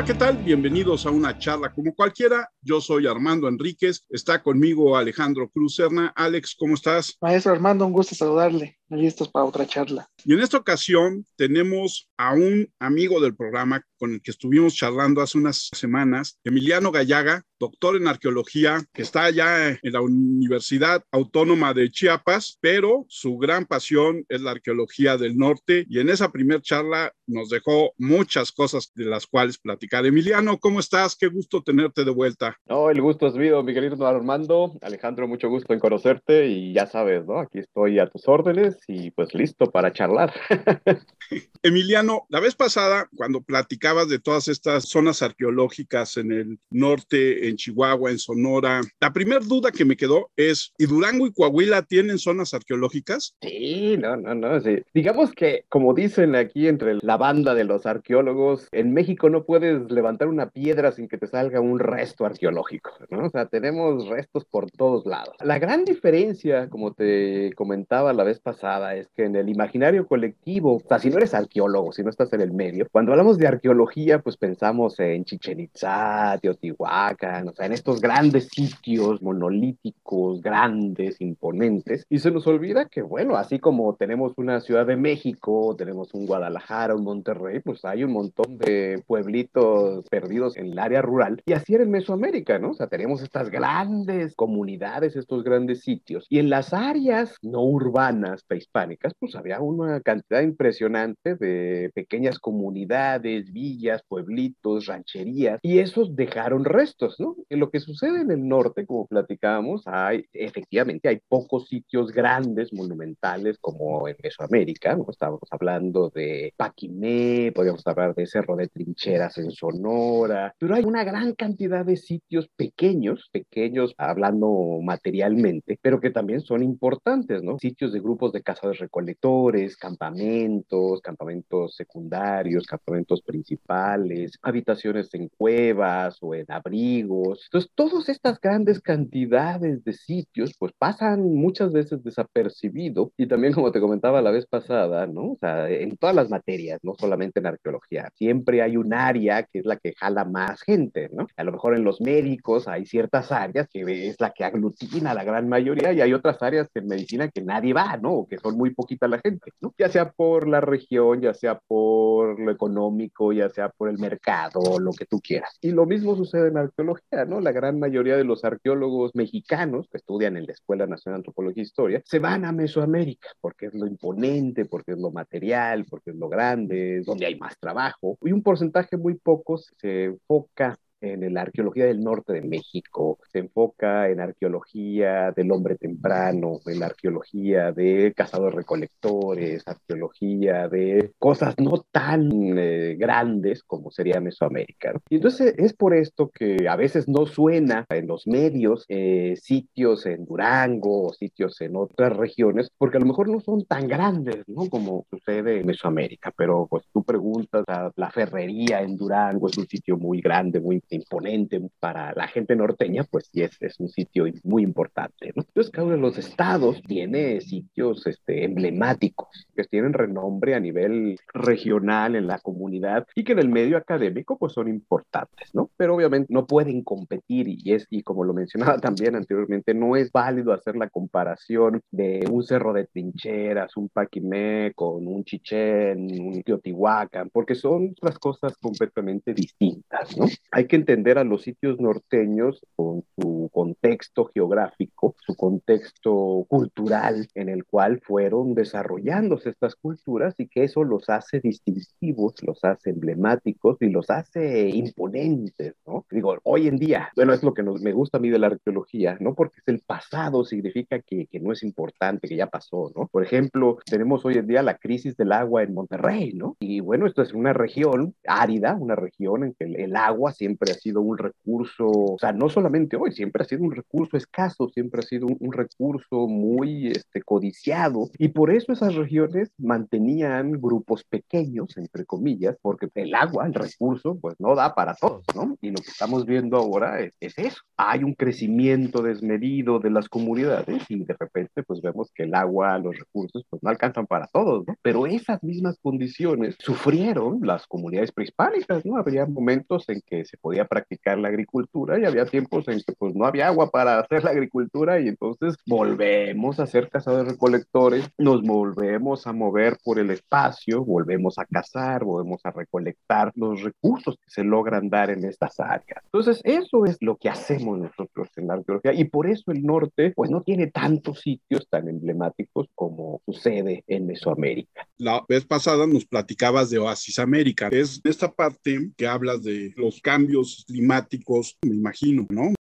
Hola, ¿qué tal? Bienvenidos a una charla como cualquiera. Yo soy Armando Enríquez. Está conmigo Alejandro Cruz Serna. Alex, ¿cómo estás? Maestro Armando, un gusto saludarle. Listos para otra charla. Y en esta ocasión tenemos a un amigo del programa con el que estuvimos charlando hace unas semanas, Emiliano Gallaga, doctor en arqueología, que está allá en la Universidad Autónoma de Chiapas, pero su gran pasión es la arqueología del norte y en esa primera charla nos dejó muchas cosas de las cuales platicar. Emiliano, ¿cómo estás? Qué gusto tenerte de vuelta. No, el gusto es mío, mi querido Armando. Alejandro, mucho gusto en conocerte y ya sabes, ¿no? Aquí estoy a tus órdenes y pues listo para charlar. Emiliano, la vez pasada, cuando platicabas de todas estas zonas arqueológicas en el norte, en Chihuahua, en Sonora, la primera duda que me quedó es, ¿y Durango y Coahuila tienen zonas arqueológicas? Sí, no, no, no, sí. Digamos que, como dicen aquí entre la banda de los arqueólogos, en México no puedes levantar una piedra sin que te salga un resto arqueológico, ¿no? O sea, tenemos restos por todos lados. La gran diferencia, como te comentaba la vez pasada, es que en el imaginario colectivo, o sea, si no eres arqueólogo, si no estás en el medio, cuando hablamos de arqueología, pues pensamos en Chichen Itza, Teotihuacán, o sea, en estos grandes sitios monolíticos, grandes, imponentes, y se nos olvida que, bueno, así como tenemos una Ciudad de México, tenemos un Guadalajara, un Monterrey, pues hay un montón de pueblitos perdidos en el área rural, y así era en Mesoamérica, ¿no? O sea, tenemos estas grandes comunidades, estos grandes sitios, y en las áreas no urbanas prehispánicas, pues había una cantidad impresionante de pequeñas comunidades, villas, pueblitos, rancherías, y esos dejaron restos, ¿no? En lo que sucede en el norte, como platicábamos, hay, efectivamente, hay pocos sitios grandes, monumentales, como en Mesoamérica, ¿no? Estábamos hablando de Paquimé, podríamos hablar de Cerro de Trincheras en Sonora, pero hay una gran cantidad de sitios pequeños, pequeños hablando materialmente, pero que también son importantes, ¿no? Sitios de grupos de cazadores recolectores, campamentos, campamentos secundarios, campamentos principales, habitaciones en cuevas o en abrigos. Entonces, todas estas grandes cantidades de sitios, pues pasan muchas veces desapercibido y también, como te comentaba la vez pasada, ¿no? O sea, en todas las materias, no solamente en arqueología, siempre hay un área que es la que jala más gente, ¿no? A lo mejor en los médicos hay ciertas áreas que es la que aglutina a la gran mayoría y hay otras áreas en medicina que nadie va, ¿no? O que son muy poquita la gente, ¿no? Ya sea por la región, ya sea por lo económico, ya sea por el mercado, lo que tú quieras. Y lo mismo sucede en arqueología, ¿no? La gran mayoría de los arqueólogos mexicanos que estudian en la Escuela Nacional de Antropología e Historia se van a Mesoamérica porque es lo imponente, porque es lo material, porque es lo grande, es donde hay más trabajo. Y un porcentaje muy poco se enfoca en la arqueología del norte de México, se enfoca en arqueología del hombre temprano, en la arqueología de cazadores recolectores, arqueología de cosas no tan eh, grandes como sería Mesoamérica. Y entonces es por esto que a veces no suena en los medios eh, sitios en Durango o sitios en otras regiones, porque a lo mejor no son tan grandes, ¿no? Como sucede en Mesoamérica, pero pues tú preguntas a la ferrería en Durango, es un sitio muy grande, muy imponente para la gente norteña, pues sí es, un sitio muy importante. Entonces, cada uno de los estados tiene sitios este, emblemáticos que tienen renombre a nivel regional en la comunidad y que en el medio académico pues son importantes, ¿no? Pero obviamente no pueden competir y es, y como lo mencionaba también anteriormente, no es válido hacer la comparación de un cerro de trincheras, un Paquimé con un Chichén, un Teotihuacán, porque son las cosas completamente distintas, ¿no? Hay que entender a los sitios norteños con su contexto geográfico, su contexto cultural en el cual fueron desarrollándose estas culturas y que eso los hace distintivos, los hace emblemáticos y los hace imponentes, ¿no? Digo, hoy en día, bueno, es lo que nos, me gusta a mí de la arqueología, ¿no? Porque es el pasado, significa que, que no es importante, que ya pasó, ¿no? Por ejemplo, tenemos hoy en día la crisis del agua en Monterrey, ¿no? Y bueno, esto es una región árida, una región en que el, el agua siempre ha sido un recurso, o sea, no solamente hoy, siempre ha sido un recurso escaso, siempre ha sido un, un recurso muy este, codiciado y por eso esas regiones mantenían grupos pequeños, entre comillas, porque el agua, el recurso, pues no da para todos, ¿no? Y lo que estamos viendo ahora es, es eso. Hay un crecimiento desmedido de las comunidades y de repente pues vemos que el agua, los recursos, pues no alcanzan para todos, ¿no? Pero esas mismas condiciones sufrieron las comunidades prehispánicas, ¿no? Había momentos en que se podía practicar la agricultura y había tiempos en que pues no había agua para hacer la agricultura y entonces volvemos a ser cazadores recolectores, nos volvemos a mover por el espacio, volvemos a cazar, volvemos a recolectar los recursos que se logran dar en estas áreas. Entonces, eso es lo que hacemos nosotros en la arqueología y por eso el norte pues no tiene tantos sitios tan emblemáticos como sucede en Mesoamérica. La vez pasada nos platicabas de Oasis América. Es esta parte que hablas de los cambios climáticos, me imagino, ¿no?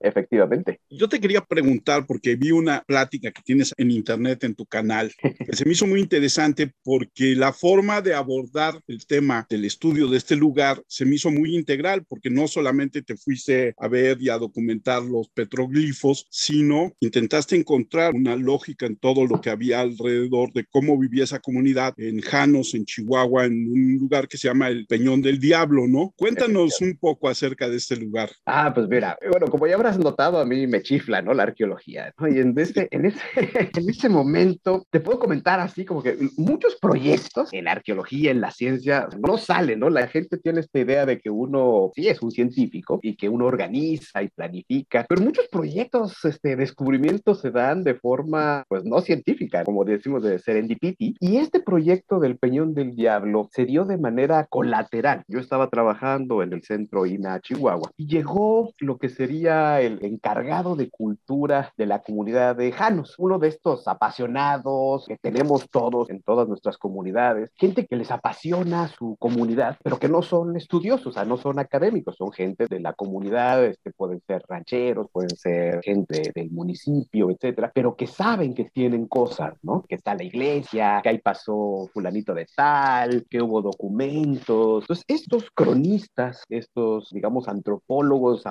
Efectivamente. Yo te quería preguntar, porque vi una plática que tienes en internet, en tu canal, que se me hizo muy interesante porque la forma de abordar el tema del estudio de este lugar se me hizo muy integral, porque no solamente te fuiste a ver y a documentar los petroglifos, sino intentaste encontrar una lógica en todo lo que había alrededor de cómo vivía esa comunidad en Janos, en Chihuahua, en un lugar que se llama el Peñón del Diablo, ¿no? Cuéntanos un poco acerca de este lugar. Ah, pues mira, bueno, como ya habrás notado, a mí me chifla, ¿no? La arqueología, ¿no? Y en, este, en, ese, en ese momento, te puedo comentar así como que muchos proyectos en la arqueología, en la ciencia, no salen, ¿no? La gente tiene esta idea de que uno sí es un científico y que uno organiza y planifica, pero muchos proyectos, este, descubrimientos se dan de forma, pues, no científica, como decimos de serendipity, y este proyecto del Peñón del Diablo se dio de manera colateral. Yo estaba trabajando en el centro INA, Chihuahua, y llegó lo que sería el encargado de cultura de la comunidad de Janos, uno de estos apasionados que tenemos todos en todas nuestras comunidades, gente que les apasiona su comunidad, pero que no son estudiosos, o sea, no son académicos, son gente de la comunidad, este, pueden ser rancheros, pueden ser gente del municipio, etcétera, pero que saben que tienen cosas, ¿no? Que está la iglesia, que ahí pasó fulanito de tal, que hubo documentos. Entonces, estos cronistas, estos, digamos, antropólogos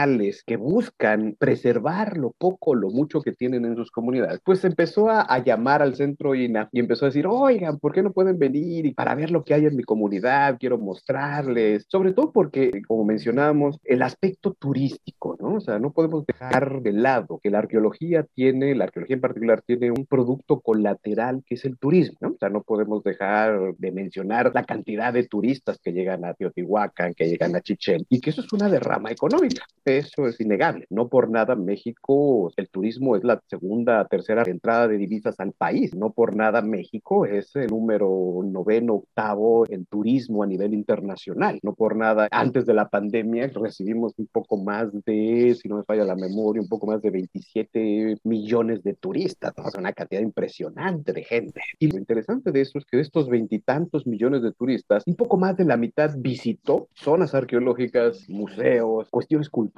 avocacionales, que buscan preservar lo poco, lo mucho que tienen en sus comunidades, pues empezó a, llamar al centro INA y empezó a decir, oigan, ¿por qué no pueden venir y para ver lo que hay en mi comunidad? Quiero mostrarles, sobre todo porque, como mencionábamos, el aspecto turístico, ¿no? O sea, no podemos dejar de lado que la arqueología tiene, la arqueología en particular, tiene un producto colateral que es el turismo, ¿no? O sea, no podemos dejar de mencionar la cantidad de turistas que llegan a Teotihuacán, que llegan a Chichén, y que eso es una derrama económica eso es innegable. No por nada México, el turismo es la segunda, tercera entrada de divisas al país. No por nada México es el número noveno, octavo en turismo a nivel internacional. No por nada, antes de la pandemia recibimos un poco más de, si no me falla la memoria, un poco más de 27 millones de turistas. ¿no? Es una cantidad impresionante de gente. Y lo interesante de eso es que estos veintitantos millones de turistas, un poco más de la mitad visitó zonas arqueológicas, museos, cuestiones culturales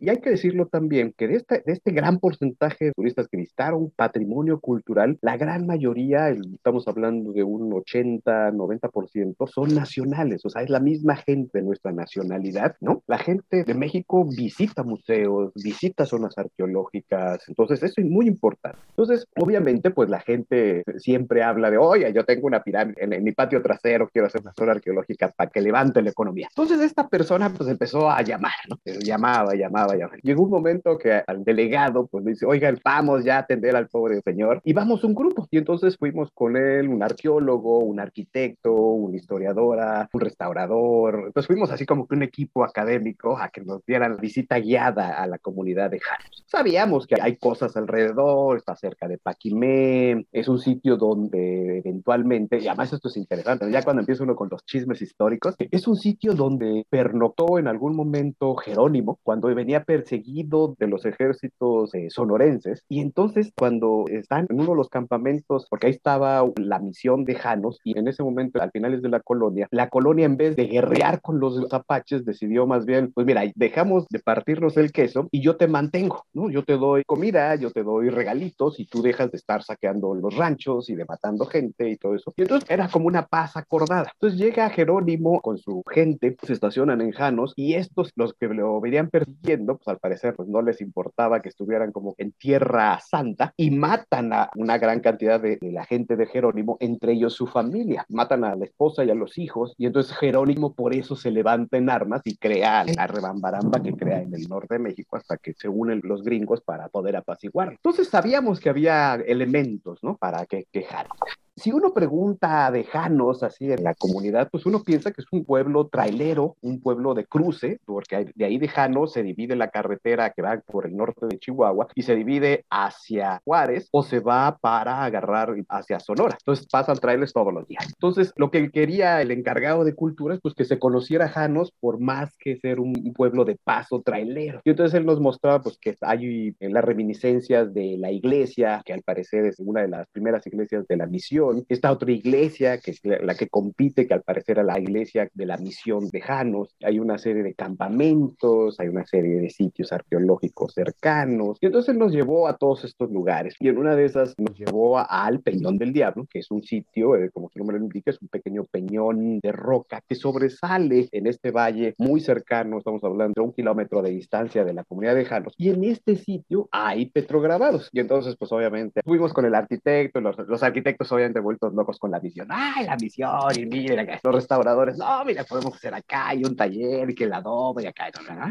y hay que decirlo también que de este, de este gran porcentaje de turistas que visitaron patrimonio cultural, la gran mayoría, estamos hablando de un 80, 90%, son nacionales, o sea, es la misma gente de nuestra nacionalidad, ¿no? La gente de México visita museos, visita zonas arqueológicas, entonces eso es muy importante. Entonces, obviamente, pues la gente siempre habla de, oye, yo tengo una pirámide en, en mi patio trasero, quiero hacer una zona arqueológica para que levante la economía. Entonces, esta persona pues empezó a llamar, ¿no? Llamaba llamaba, llamaba, Llegó un momento que al delegado, pues dice, oigan, vamos ya a atender al pobre señor. Y vamos un grupo. Y entonces fuimos con él, un arqueólogo, un arquitecto, una historiadora, un restaurador. Entonces fuimos así como que un equipo académico a que nos dieran visita guiada a la comunidad de Janos. Sabíamos que hay cosas alrededor, está cerca de Paquimé, es un sitio donde eventualmente, y además esto es interesante, ya cuando empieza uno con los chismes históricos, es un sitio donde pernoctó en algún momento Jerónimo, cuando venía perseguido de los ejércitos eh, sonorenses. Y entonces cuando están en uno de los campamentos, porque ahí estaba la misión de Janos, y en ese momento, al finales de la colonia, la colonia en vez de guerrear con los apaches, decidió más bien, pues mira, dejamos de partirnos el queso y yo te mantengo, ¿no? Yo te doy comida, yo te doy regalitos y tú dejas de estar saqueando los ranchos y de matando gente y todo eso. Y entonces era como una paz acordada. Entonces llega Jerónimo con su gente, se estacionan en Janos y estos, los que lo verían persiguiendo, pues al parecer pues, no les importaba que estuvieran como en tierra santa y matan a una gran cantidad de, la gente de Jerónimo, entre ellos su familia. Matan a la esposa y a los hijos y entonces Jerónimo por eso se levanta en armas y crea la rebambaramba que crea en el norte de México hasta que se unen los gringos para poder apaciguar. Entonces sabíamos que había elementos, ¿no? Para que quejar si uno pregunta de Janos, así en la comunidad, pues uno piensa que es un pueblo trailero, un pueblo de cruce, porque de ahí de Janos se divide la carretera que va por el norte de Chihuahua y se divide hacia Juárez o se va para agarrar hacia Sonora. Entonces pasan trailers todos los días. Entonces, lo que quería el encargado de cultura es pues que se conociera Janos por más que ser un pueblo de paso trailero. Y entonces él nos mostraba pues que hay en las reminiscencias de la iglesia, que al parecer es una de las primeras iglesias de la misión esta otra iglesia, que es la que compite, que al parecer era la iglesia de la misión de Janos, hay una serie de campamentos, hay una serie de sitios arqueológicos cercanos, y entonces nos llevó a todos estos lugares, y en una de esas nos llevó al Peñón del Diablo, que es un sitio, eh, como su nombre lo indica, es un pequeño peñón de roca que sobresale en este valle muy cercano, estamos hablando de un kilómetro de distancia de la comunidad de Janos, y en este sitio hay petrograbados, y entonces pues obviamente fuimos con el arquitecto, los, los arquitectos obviamente vueltos locos con la visión. ¡Ay, la misión! Y mira, los restauradores, no, mira, podemos hacer acá, hay un taller, que la adobe, y acá.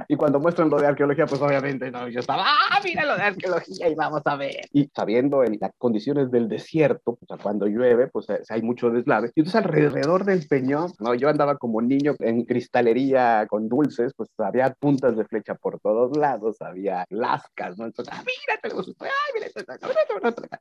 Y cuando muestran lo de arqueología, pues obviamente, no, yo estaba, ¡ah, mira lo de arqueología! Y vamos a ver. Y sabiendo en las condiciones del desierto, pues cuando llueve, pues eh, hay mucho deslave. Y entonces alrededor del peñón, no, yo andaba como niño en cristalería con dulces, pues había puntas de flecha por todos lados, había lascas, ¿no? Entonces, ah, mira, tenemos, ay, mira,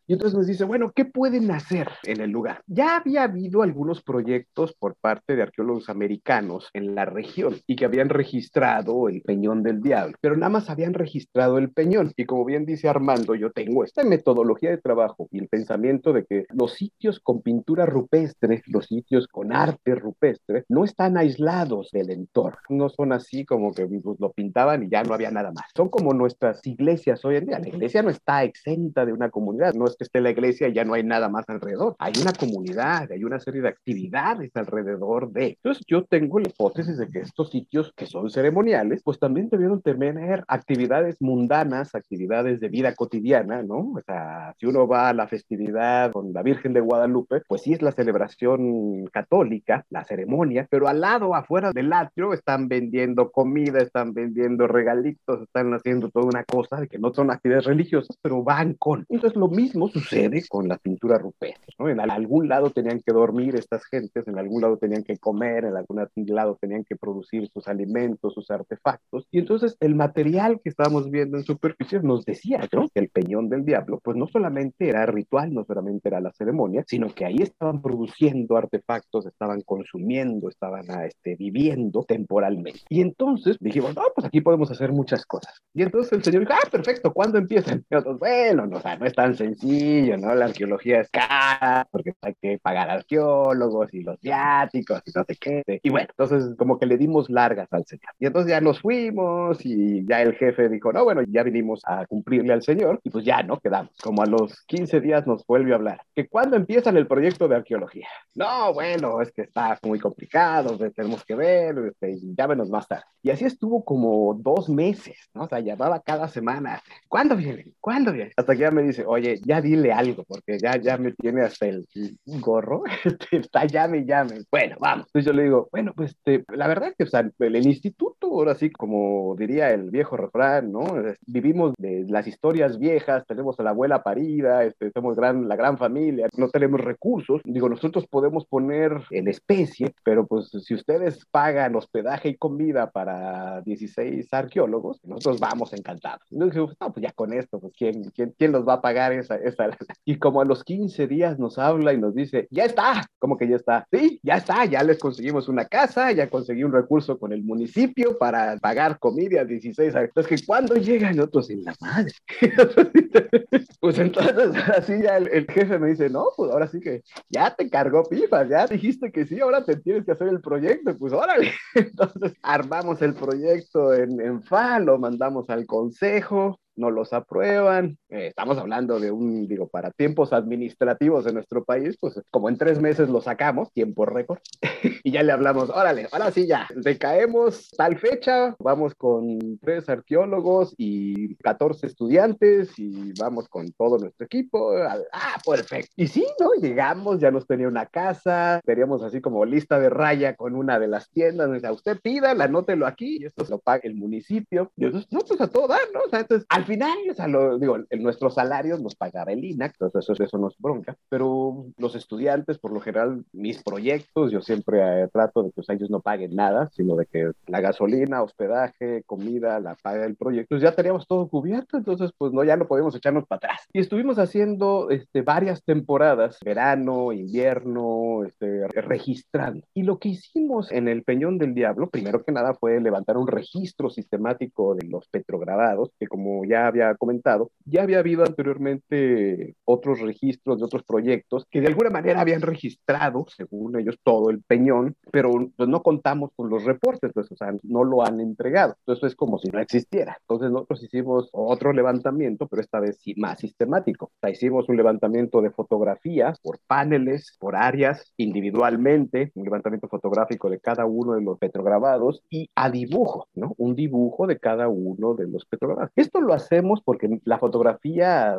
y entonces nos dice, bueno, ¿qué pueden hacer en el lugar. Ya había habido algunos proyectos por parte de arqueólogos americanos en la región y que habían registrado el Peñón del Diablo, pero nada más habían registrado el Peñón. Y como bien dice Armando, yo tengo esta metodología de trabajo y el pensamiento de que los sitios con pintura rupestre, los sitios con arte rupestre, no están aislados del entorno. No son así como que pues, lo pintaban y ya no había nada más. Son como nuestras iglesias hoy en día. La iglesia no está exenta de una comunidad. No es que esté la iglesia y ya no hay nada más alrededor hay una comunidad, hay una serie de actividades alrededor de. Entonces yo tengo la hipótesis de que estos sitios que son ceremoniales, pues también debieron tener actividades mundanas, actividades de vida cotidiana, ¿no? O sea, si uno va a la festividad con la Virgen de Guadalupe, pues sí es la celebración católica, la ceremonia, pero al lado, afuera del atrio, están vendiendo comida, están vendiendo regalitos, están haciendo toda una cosa de que no son actividades religiosas, pero van con. Entonces lo mismo sucede con la pintura rupestre. En algún lado tenían que dormir estas gentes, en algún lado tenían que comer, en algún lado tenían que producir sus alimentos, sus artefactos. Y entonces el material que estábamos viendo en superficie nos decía que el peñón del diablo, pues no solamente era ritual, no solamente era la ceremonia, sino que ahí estaban produciendo artefactos, estaban consumiendo, estaban ah, este, viviendo temporalmente. Y entonces dijimos, no, pues aquí podemos hacer muchas cosas. Y entonces el señor dijo, ah, perfecto, ¿cuándo empiezan? Y nosotros, bueno, no, o sea, no es tan sencillo, ¿no? La arqueología es cara, porque hay que pagar arqueólogos y los viáticos y no sé qué. Y bueno, entonces como que le dimos largas al señor. Y entonces ya nos fuimos y ya el jefe dijo, no, bueno, ya vinimos a cumplirle al señor y pues ya, ¿no? Quedamos. Como a los 15 días nos vuelve a hablar. ¿Que cuándo empiezan el proyecto de arqueología? No, bueno, es que está muy complicado, tenemos que ver, este, llámenos más tarde. Y así estuvo como dos meses, ¿no? O sea, llamaba cada semana. ¿Cuándo viene? ¿Cuándo viene? Hasta que ya me dice, oye, ya dile algo, porque ya, ya me tiene hasta el gorro, este, está llame llame. Bueno, vamos. Entonces yo le digo, bueno, pues este, la verdad que, o sea, el, instituto, ahora sí, como diría el viejo refrán, ¿no? Vivimos de las historias viejas, tenemos a la abuela parida, este, somos gran, la gran familia, no tenemos recursos. Digo, nosotros podemos poner en especie, pero pues si ustedes pagan hospedaje y comida para 16 arqueólogos, nosotros vamos encantados. Entonces, no, pues ya con esto, pues ¿quién, quién, quién los va a pagar esa, esa? Y como a los 15 días nos habla y nos dice, ya está, como que ya está, sí, ya está, ya les conseguimos una casa, ya conseguí un recurso con el municipio para pagar comida a 16 Entonces, que cuando llegan otros en la madre. pues entonces, así ya el, jefe me dice, no, pues ahora sí que ya te cargó pipas, ya dijiste que sí, ahora te tienes que hacer el proyecto, pues órale. Entonces, armamos el proyecto en, en FA, lo mandamos al consejo, no los aprueban. Eh, estamos hablando de un, digo, para tiempos administrativos en nuestro país, pues como en tres meses lo sacamos, tiempo récord, y ya le hablamos, órale, ahora sí ya, decaemos tal fecha, vamos con tres arqueólogos y 14 estudiantes y vamos con todo nuestro equipo. Ah, perfecto. Y sí, ¿no? Llegamos, ya nos tenía una casa, teníamos así como lista de raya con una de las tiendas, o sea, usted pida, anótelo aquí y esto se lo paga el municipio. Y entonces, no, pues a todo dar, ¿no? O sea, entonces, al final, o sea, lo, digo, en nuestros salarios nos pagaba el INAC, entonces eso, eso nos bronca, pero los estudiantes, por lo general, mis proyectos, yo siempre eh, trato de que pues, ellos no paguen nada, sino de que la gasolina, hospedaje, comida, la paga el proyecto, pues ya teníamos todo cubierto, entonces pues no, ya no podemos echarnos para atrás. Y estuvimos haciendo este, varias temporadas, verano, invierno, este, registrando. Y lo que hicimos en el Peñón del Diablo, primero que nada fue levantar un registro sistemático de los petrograbados, que como ya había comentado, ya había habido anteriormente otros registros de otros proyectos que de alguna manera habían registrado, según ellos, todo el peñón, pero pues, no contamos con los reportes, pues, o sea, no lo han entregado. Entonces es como si no existiera. Entonces nosotros hicimos otro levantamiento, pero esta vez sí más sistemático. O sea, hicimos un levantamiento de fotografías por paneles, por áreas, individualmente, un levantamiento fotográfico de cada uno de los petrograbados y a dibujo, ¿no? Un dibujo de cada uno de los petrograbados. Esto lo hacemos porque la fotografía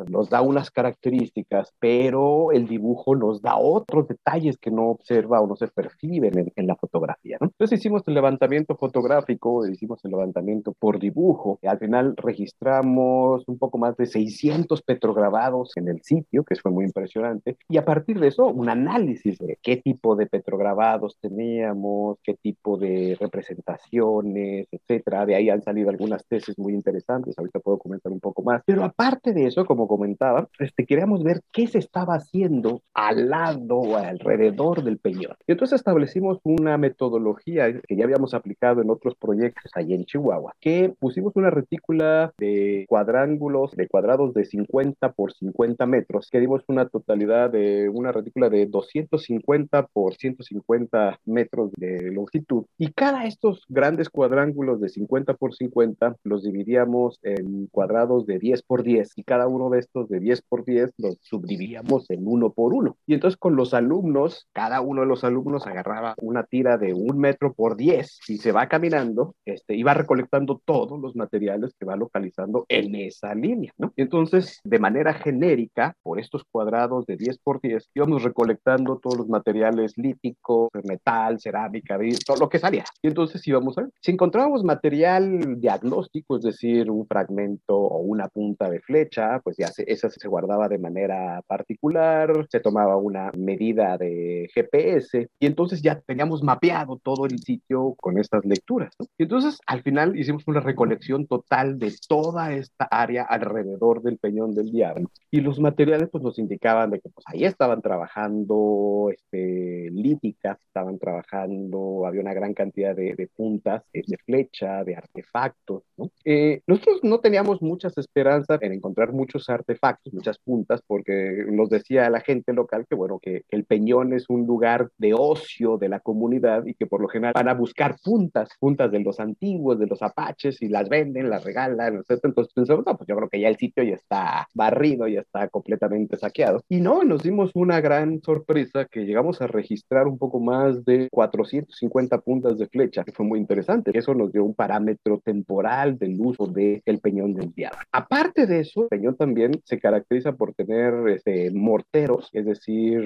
nos da unas características, pero el dibujo nos da otros detalles que no observa o no se perciben en, la fotografía, ¿no? Entonces hicimos el levantamiento fotográfico, hicimos el levantamiento por dibujo, al final registramos un poco más de 600 petrograbados en el sitio, que fue muy impresionante, y a partir de eso un análisis de qué tipo de petrograbados teníamos, qué tipo de representaciones, etcétera. De ahí han salido algunas tesis muy interesantes, ahorita puedo comentar un poco más. Pero aparte de eso, como comentaba, este, queríamos ver qué se estaba haciendo al lado o alrededor del peñón. Y entonces establecimos una metodología que ya habíamos aplicado en otros proyectos allí en Chihuahua, que pusimos una retícula de cuadrángulos, de cuadrados de 50 por 50 metros, que dimos una totalidad de una retícula de 250 por 150 metros de longitud. Y cada estos grandes cuadrángulos de 50 por 50 los dividíamos en cuadrados de 10 por 10 y cada uno de estos de 10 por 10 los subdividíamos en uno por uno. Y entonces con los alumnos, cada uno de los alumnos agarraba una tira de un metro por 10 y se va caminando este, y va recolectando todos los materiales que va localizando en esa línea, ¿no? Entonces, de manera genérica, por estos cuadrados de 10 por 10, íbamos recolectando todos los materiales líticos, metal, cerámica, todo lo que salía. Y entonces íbamos a ver, si encontrábamos material diagnóstico, es decir, un fragmento o una punta de flecha, pues ya se, se guardaba de manera particular, se tomaba una medida de GPS y entonces ya teníamos mapeado todo el sitio con estas lecturas. ¿no? Y entonces al final hicimos una recolección total de toda esta área alrededor del Peñón del Diablo y los materiales pues nos indicaban de que pues ahí estaban trabajando este, líticas, estaban trabajando, había una gran cantidad de, de puntas eh, de flecha, de artefactos. ¿no? Eh, nosotros no teníamos muchas esperanzas en encontrar muchos artefactos, muchas puntas, porque nos decía la gente local que bueno, que el Peñón es un lugar de ocio de la comunidad y que por lo general van a buscar puntas, puntas de los antiguos, de los apaches y las venden, las regalan, etc. Entonces pensamos, no, pues yo creo que ya el sitio ya está barrido, ya está completamente saqueado. Y no, nos dimos una gran sorpresa que llegamos a registrar un poco más de 450 puntas de flecha, que fue muy interesante. Eso nos dio un parámetro temporal del uso del el peñón del diablo. Aparte de eso, peñón también se caracteriza por tener este, morteros, es decir,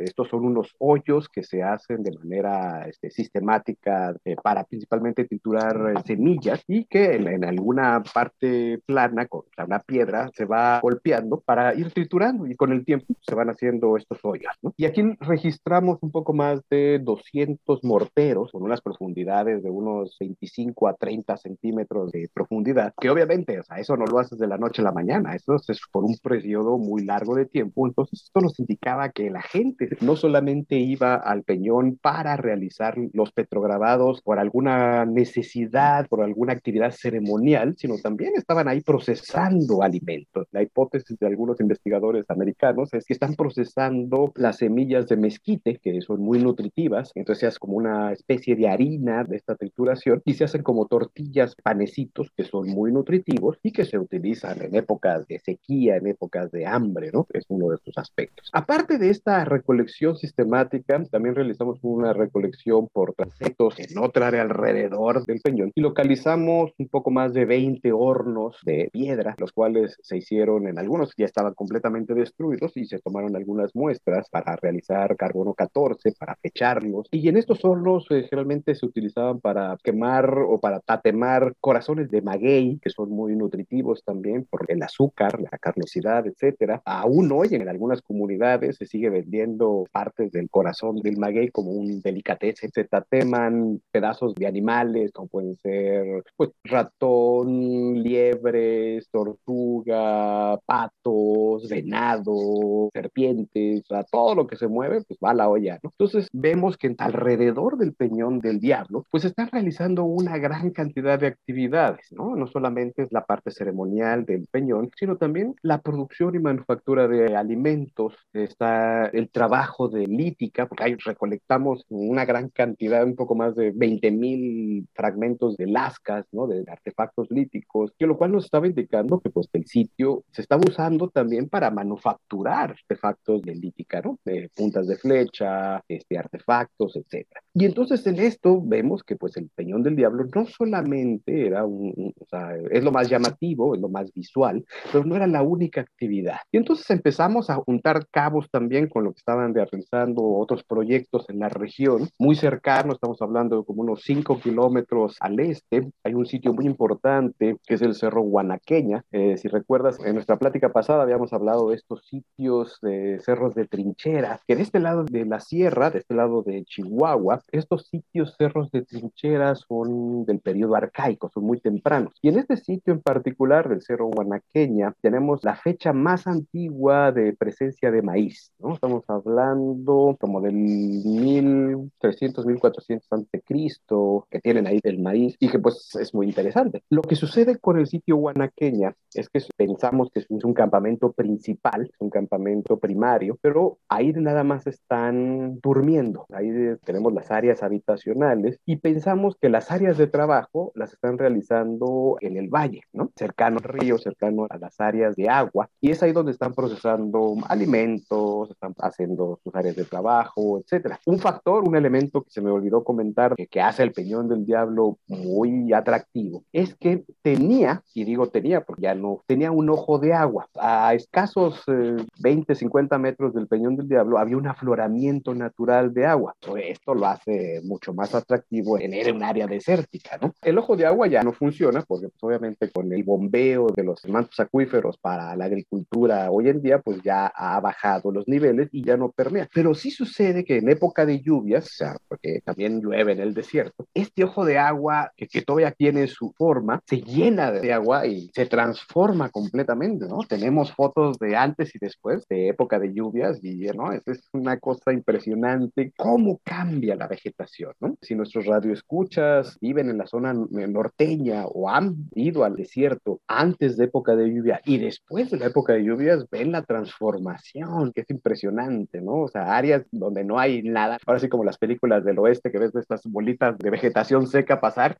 estos son unos hoyos que se hacen de manera este, sistemática eh, para principalmente triturar eh, semillas y que en, alguna parte plana, con una piedra, se va golpeando para ir triturando y con el tiempo se van haciendo estos hoyos. ¿no? Y aquí registramos un poco más de 200 morteros con unas profundidades de unos 25 a 30 centímetros de profundidad, que obviamente, o sea, eso no lo haces de la noche a la mañana, eso es por un periodo muy largo de tiempo. Entonces, esto nos indicaba que la gente no solamente iba al peñón para realizar los petrograbados por alguna necesidad, por alguna actividad ceremonial, sino también estaban ahí procesando alimentos. La hipótesis de algunos investigadores americanos es que están procesando las semillas de mezquite, que son muy nutritivas, entonces hace como una especie de harina de esta trituración y se hacen como tortillas, panecitos, que son muy nutritivos y que se utilizan en épocas de sequía, en épocas de hambre, ¿no? Es uno de sus aspectos. Aparte de esta recolección sistemática, también realizamos una recolección por trayectos en otra área alrededor del peñón y localizamos un poco más de 20 hornos de piedra, los cuales se hicieron en algunos ya estaban completamente destruidos y se tomaron algunas muestras para realizar carbono 14, para fecharlos. Y en estos hornos eh, generalmente se utilizaban para quemar o para tatemar corazones de maguey, que son muy nutritivos también por el azúcar, la carnosidad, etcétera. Aún hoy en algunas comunidades se sigue vendiendo partes del corazón del maguey como un delicatessen. Se tateman pedazos de animales, como pueden ser pues, ratón, liebres, tortuga, patos, venado, serpientes, todo lo que se mueve, pues va a la olla, ¿no? Entonces vemos que alrededor del Peñón del Diablo, pues están realizando una gran cantidad de actividades, ¿no? No solamente es la parte ceremonial del Peñón, sino también la producción y manufactura de alimentos, está el trabajo de lítica, porque ahí recolectamos una gran cantidad, un poco más de 20 mil fragmentos de lascas, ¿no? De artefactos líticos, que lo cual nos estaba indicando que pues el sitio se estaba usando también para manufacturar artefactos de lítica, ¿no? De puntas de flecha, este, artefactos, etcétera. Y entonces en esto vemos que pues el Peñón del Diablo no solamente era un, o sea, es lo más llamativo, es lo más visual, pero no era la única actividad. Y entonces empezamos a juntar cabos también con lo que estaban realizando otros proyectos en la región, muy cercano, estamos hablando de como unos 5 kilómetros al este, hay un sitio muy importante que es el Cerro Guanaqueña. Eh, si recuerdas, en nuestra plática pasada habíamos hablado de estos sitios de cerros de trincheras, que de este lado de la sierra, de este lado de Chihuahua, estos sitios cerros de trincheras son del periodo arcaico, son muy tempranos. Y en este sitio en particular del Cerro Guanaqueña tenemos la fecha más antigua de presencia de maíz, ¿no? Estamos hablando como del 1300, 1400 antes Cristo, que tienen ahí el maíz y que pues es muy interesante. Lo que sucede con el sitio Guanaqueña es que pensamos que es un campamento principal, un campamento primario, pero ahí nada más están durmiendo. Ahí tenemos las áreas habitacionales y pensamos que las áreas de trabajo las están realizando en el valle, ¿no? Cercano al río, cercano a las áreas de agua y es ahí donde están procesando alimentos, están haciendo sus áreas de trabajo, etcétera. Un factor, un elemento que se me olvidó comentar que, que hace el Peñón del Diablo muy atractivo es que tenía, y digo tenía porque ya no, tenía un ojo de agua a escasos 20, eh, 50 metros del Peñón del Diablo había un afloramiento natural de agua. Esto lo hace mucho más atractivo en un área desértica, ¿no? El ojo de agua ya no funciona porque pues, obviamente con el bombeo de los mantos acuíferos para la agricultura hoy en día pues ya ha bajado los niveles y ya no permea. Pero sí sucede que en época de lluvias, o sea, porque también llueve en el desierto, este ojo de agua que, que todavía tiene su forma se llena de agua y se transforma completamente, ¿no? Tenemos fotos de antes y después de época de lluvias y, ¿no? Es, es una cosa impresionante cómo cambia la vegetación, ¿no? Si nuestros radioescuchas viven en la zona norteña o han ido al desierto antes de época de lluvia y después de la época de lluvias, ven la transformación, que es impresionante, ¿no? O sea, áreas donde no hay nada, ahora sí como las películas del oeste que ves estas bolitas de vegetación seca pasar,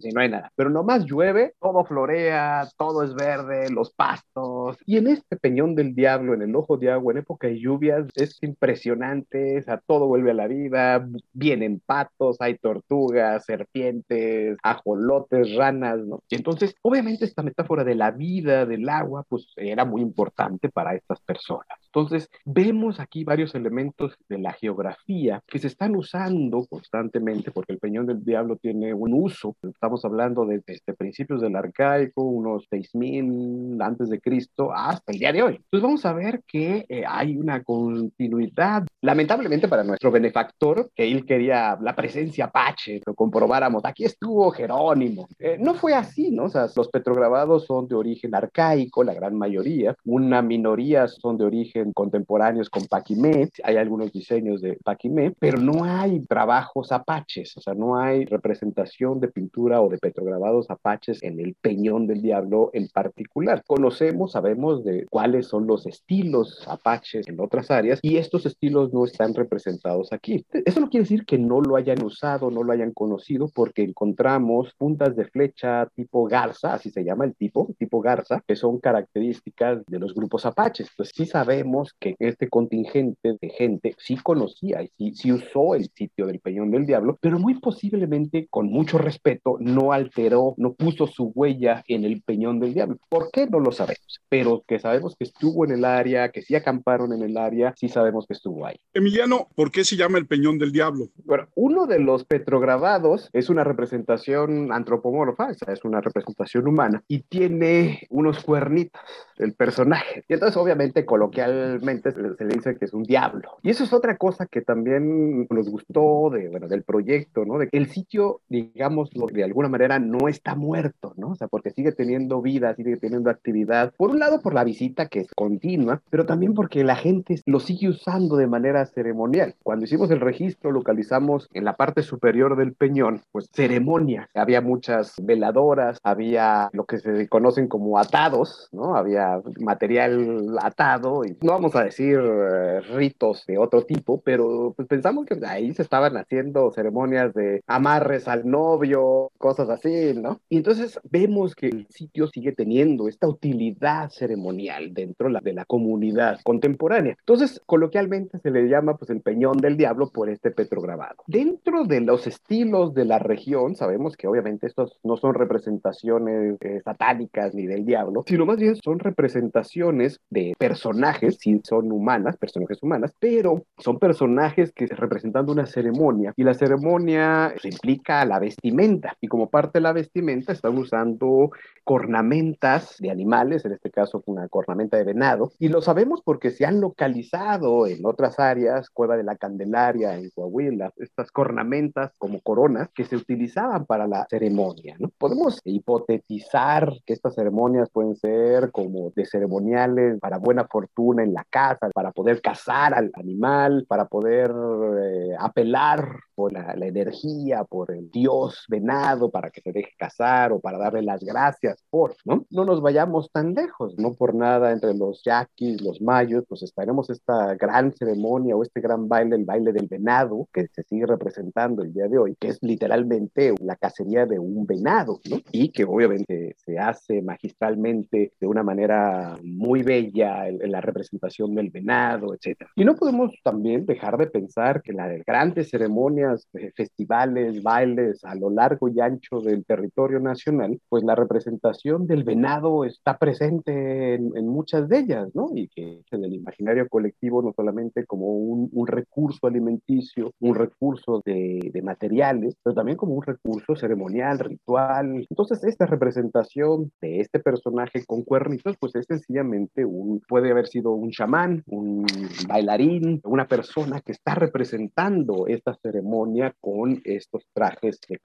si no hay nada. Pero nomás llueve, todo florea, todo es verde, los pastos. Y en este peñón del diablo, en el ojo de agua, en época de lluvias, es impresionante, o sea, todo vuelve a la vida, vienen patos, hay tortugas, serpientes, ajolotes, ranas, ¿no? Y entonces, obviamente esta metáfora de la vida, del agua, pues era muy importante para estas personas. Entonces, vemos aquí varios elementos de la geografía que se están usando constantemente, porque el Peñón del Diablo tiene un uso Estamos hablando de, desde principios del arcaico, unos 6000 antes de Cristo, hasta el día de hoy. Entonces vamos a ver que eh, hay una continuidad. Lamentablemente para nuestro benefactor, que él quería la presencia apache, lo comprobáramos, aquí estuvo Jerónimo. Eh, no fue así, ¿no? O sea, los petrograbados son de origen arcaico, la gran mayoría. Una minoría son de origen contemporáneos con Paquimé. Hay algunos diseños de Paquimé, pero no hay trabajos apaches, o sea, no hay representación de pintura o de petrograbados apaches en el Peñón del Diablo en particular. Conocemos, sabemos de cuáles son los estilos apaches en otras áreas y estos estilos no están representados aquí. Eso no quiere decir que no lo hayan usado, no lo hayan conocido, porque encontramos puntas de flecha tipo garza, así se llama el tipo, tipo garza, que son características de los grupos apaches. Entonces sí sabemos que este contingente de gente sí conocía y sí, sí usó el sitio del Peñón del Diablo, pero muy posiblemente con mucho respeto no alteró, no puso su huella en el Peñón del Diablo. ¿Por qué? No lo sabemos, pero que sabemos que estuvo en el área, que sí acamparon en el área, sí sabemos que estuvo ahí. Emiliano, ¿por qué se llama el Peñón del Diablo? Bueno, uno de los petrograbados es una representación antropomorfa, o sea, es una representación humana y tiene unos cuernitos el personaje. Y entonces obviamente coloquialmente se le dice que es un diablo. Y eso es otra cosa que también nos gustó de, bueno, del proyecto, ¿no? De que el sitio, digamos, de alguna manera no está muerto, ¿no? O sea, porque sigue teniendo vida, sigue teniendo actividad. Por un lado, por la visita que es continua, pero también porque la gente lo sigue usando de manera ceremonial. Cuando hicimos el registro, localizamos en la parte superior del peñón, pues ceremonia. Había muchas veladoras, había lo que se conocen como atados, ¿no? Había material atado y no vamos a decir eh, ritos de otro tipo, pero pues pensamos que ahí se estaban haciendo ceremonias de amarres al novio, cosas así, ¿no? Y entonces vemos que el sitio sigue teniendo esta utilidad ceremonial dentro de la comunidad contemporánea. Entonces, coloquialmente se le llama pues el peñón del diablo por este petrograbado. Dentro de los estilos de la región, sabemos que obviamente estos no son representaciones eh, satánicas ni del diablo, sino más bien son representaciones de personajes, si son humanas, personajes humanas, pero son personajes que representando una ceremonia y la ceremonia se implica la vestimenta y como parte de la vestimenta están usando cornamentas de animales, en este caso una cornamenta de venado, y lo sabemos porque se han localizado en otras áreas, Cueva de la Candelaria en Coahuila, estas cornamentas como coronas que se utilizaban para la ceremonia. ¿no? Podemos hipotetizar que estas ceremonias pueden ser como de ceremoniales para buena fortuna en la casa, para poder cazar al animal, para poder eh, apelar por la, la, energía, por el dios venado, para que se deje cazar o para darle las gracias por, ¿no? No nos vayamos tan lejos, no por nada entre los yaquis, los mayos, pues estaremos esta gran ceremonia o este gran baile, el baile del venado, que se sigue representando el día de hoy, que es literalmente la cacería de un venado, ¿no? Y que obviamente se hace magistralmente de una manera muy bella en la representación del venado, etc. Y no podemos también dejar de pensar que las grandes ceremonias, eh, festivales, bailes a lo largo y ancho del territorio nacional, pues la representación del venado está presente en, en muchas de ellas, ¿no? Y que en el imaginario colectivo no solamente como un, un recurso alimenticio, un recurso de, de materiales, pero también como un recurso ceremonial, ritual. Entonces, esta representación de este personaje con cuernitos, pues es sencillamente un, puede haber sido un chamán, un bailarín, una persona que está representando esta ceremonia con estos trajes de